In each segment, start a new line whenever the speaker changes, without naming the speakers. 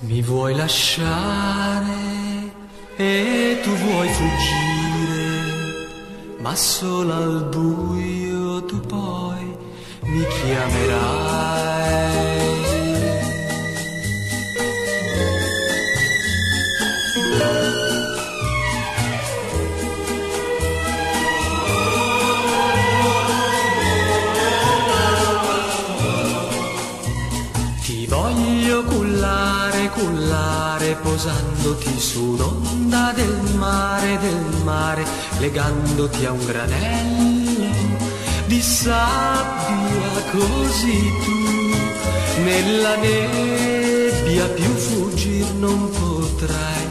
Mi vuoi lasciare e tu vuoi fuggire, ma solo al buio tu poi mi chiamerai. Posandoti su un'onda del mare, del mare, legandoti a un granello di sabbia, così tu nella nebbia più fuggir non potrai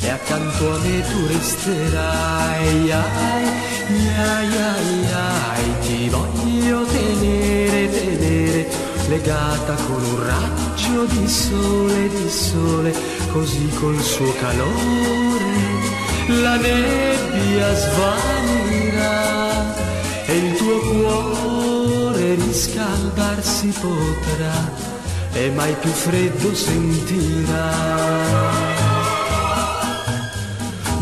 e accanto a me tu resterai. Ai, ai, ai, ai, ti voglio tenere, legata con un raggio di sole, di sole, così col suo calore la nebbia svanirà e il tuo cuore riscaldarsi potrà e mai più freddo sentirà.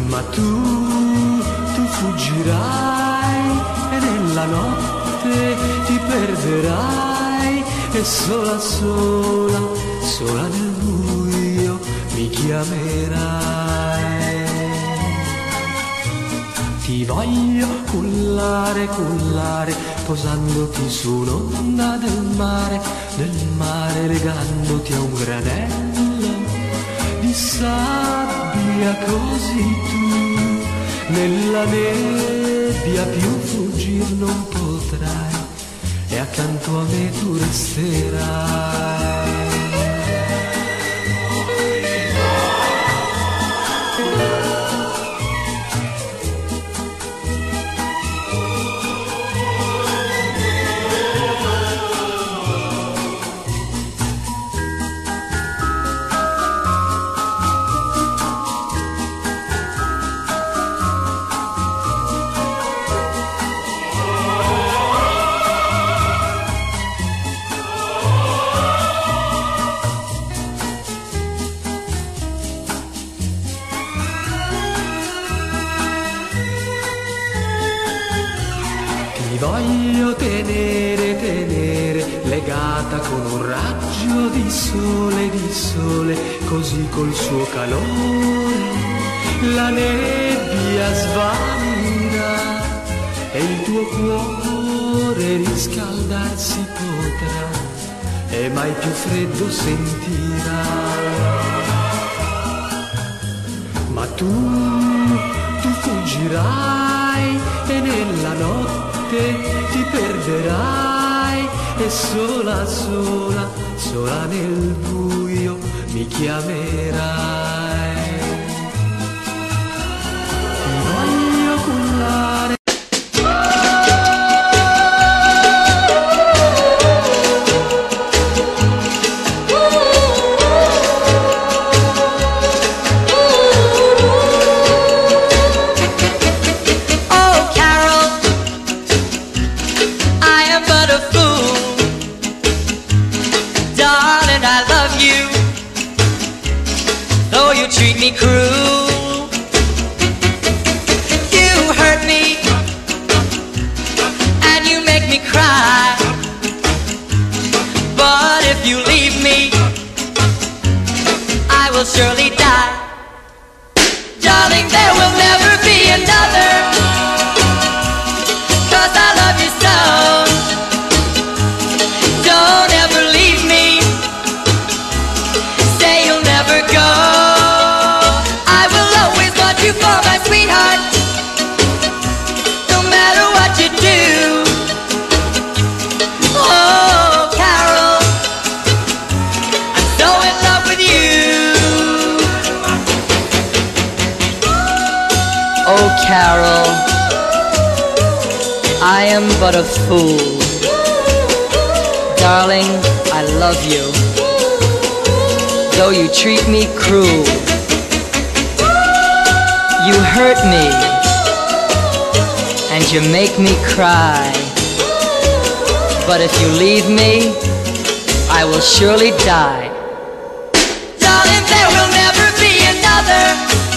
Ma tu, tu fuggirai e nella notte ti perderai e sola, sola, sola nel buio mi chiamerai. Ti voglio cullare, cullare, posandoti su un'onda del mare, del mare legandoti a un granello di sabbia così tu nella nebbia più fuggir non potrai accanto a me tu resterai. Con un raggio di sole, di sole, così col suo calore la nebbia svanirà e il tuo cuore riscaldarsi potrà e mai più freddo sentirà. Ma tu, tu fuggirai e nella notte ti perderai e sola, sola, sola nel buio mi chiamerai.
A fool. Darling, I love you, though you treat me cruel. You hurt me, and you make me cry. But if you leave me, I will surely die. Darling, there will never be another.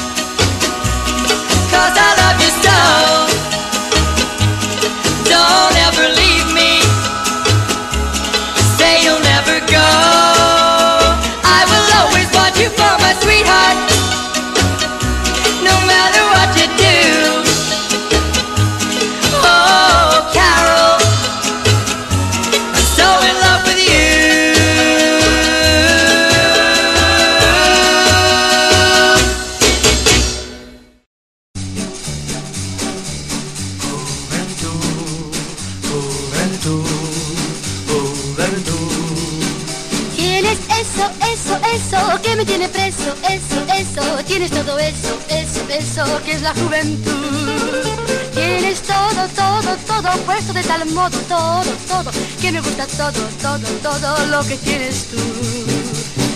Todo, puesto de tal modo, todo, todo, que me gusta todo, todo, todo lo que tienes tú.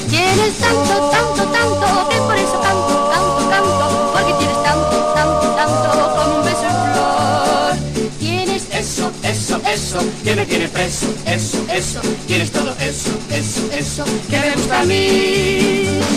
Tienes tanto, tanto, tanto, que por eso canto, canto, canto, porque tienes tanto, tanto, tanto como un beso en flor. Tienes
Eso, eso, eso, que me tiene preso, eso, eso, tienes todo eso, eso, eso, que me gusta a mí.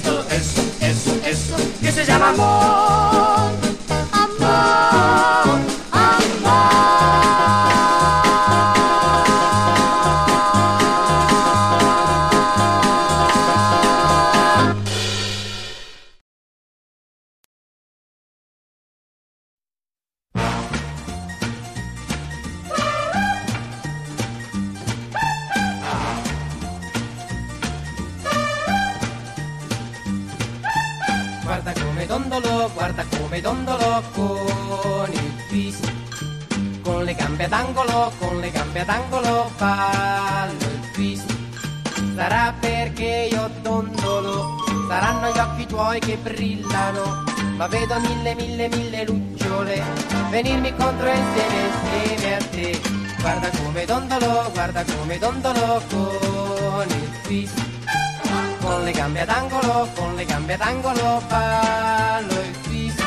esto es, es, es, que
se llama amor.
Dondolo, guarda come dondolo con il twist. Con le gambe ad angolo, con le gambe ad angolo fallo il twist. Sarà perché io dondolo, saranno gli occhi tuoi che brillano. Ma vedo mille, mille, mille lucciole venirmi contro insieme, insieme a te. Guarda come dondolo, guarda come dondolo con il twist le gambe ad angolo, con le gambe ad angolo fallo il twist.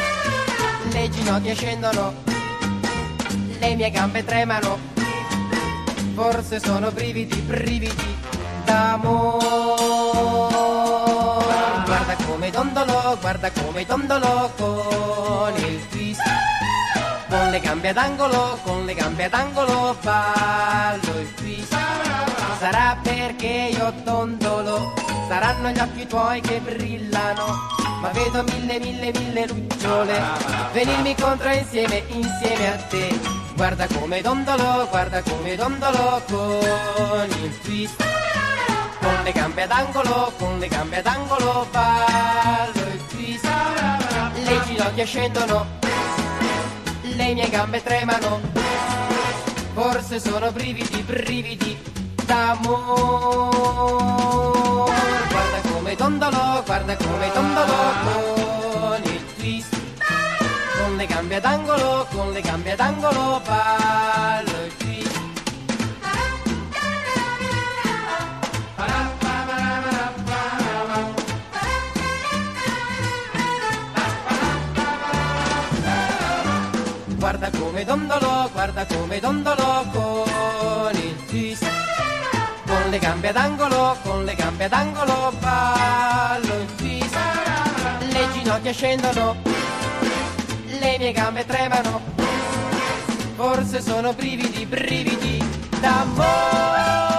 Le ginocchia scendono, le mie gambe tremano, forse sono brividi, brividi d'amore. Guarda come dondolo, guarda come dondolo con il twist. Con le gambe ad angolo, con le gambe ad angolo fallo il twist. Sarà perché io dondolo, saranno gli occhi tuoi che brillano, ma vedo mille, mille, mille lucciole venirmi contro insieme, insieme a te. Guarda come dondolo, guarda come dondolo con il twist. Con le gambe ad angolo, con le gambe ad angolo ballo il twist. Le ginocchia scendono, le mie gambe tremano, forse sono brividi, brividi d'amore. Come dondolo, guarda come dondolo con il twist. Con le gambe ad angolo, con le gambe ad angolo ballo il twist. Guarda come dondolo, guarda come dondolo con il twist. Le gambe ad angolo, con le gambe ad angolo ballo il twist. Le ginocchia scendono, le mie gambe tremano. Forse sono brividi, brividi d'amore.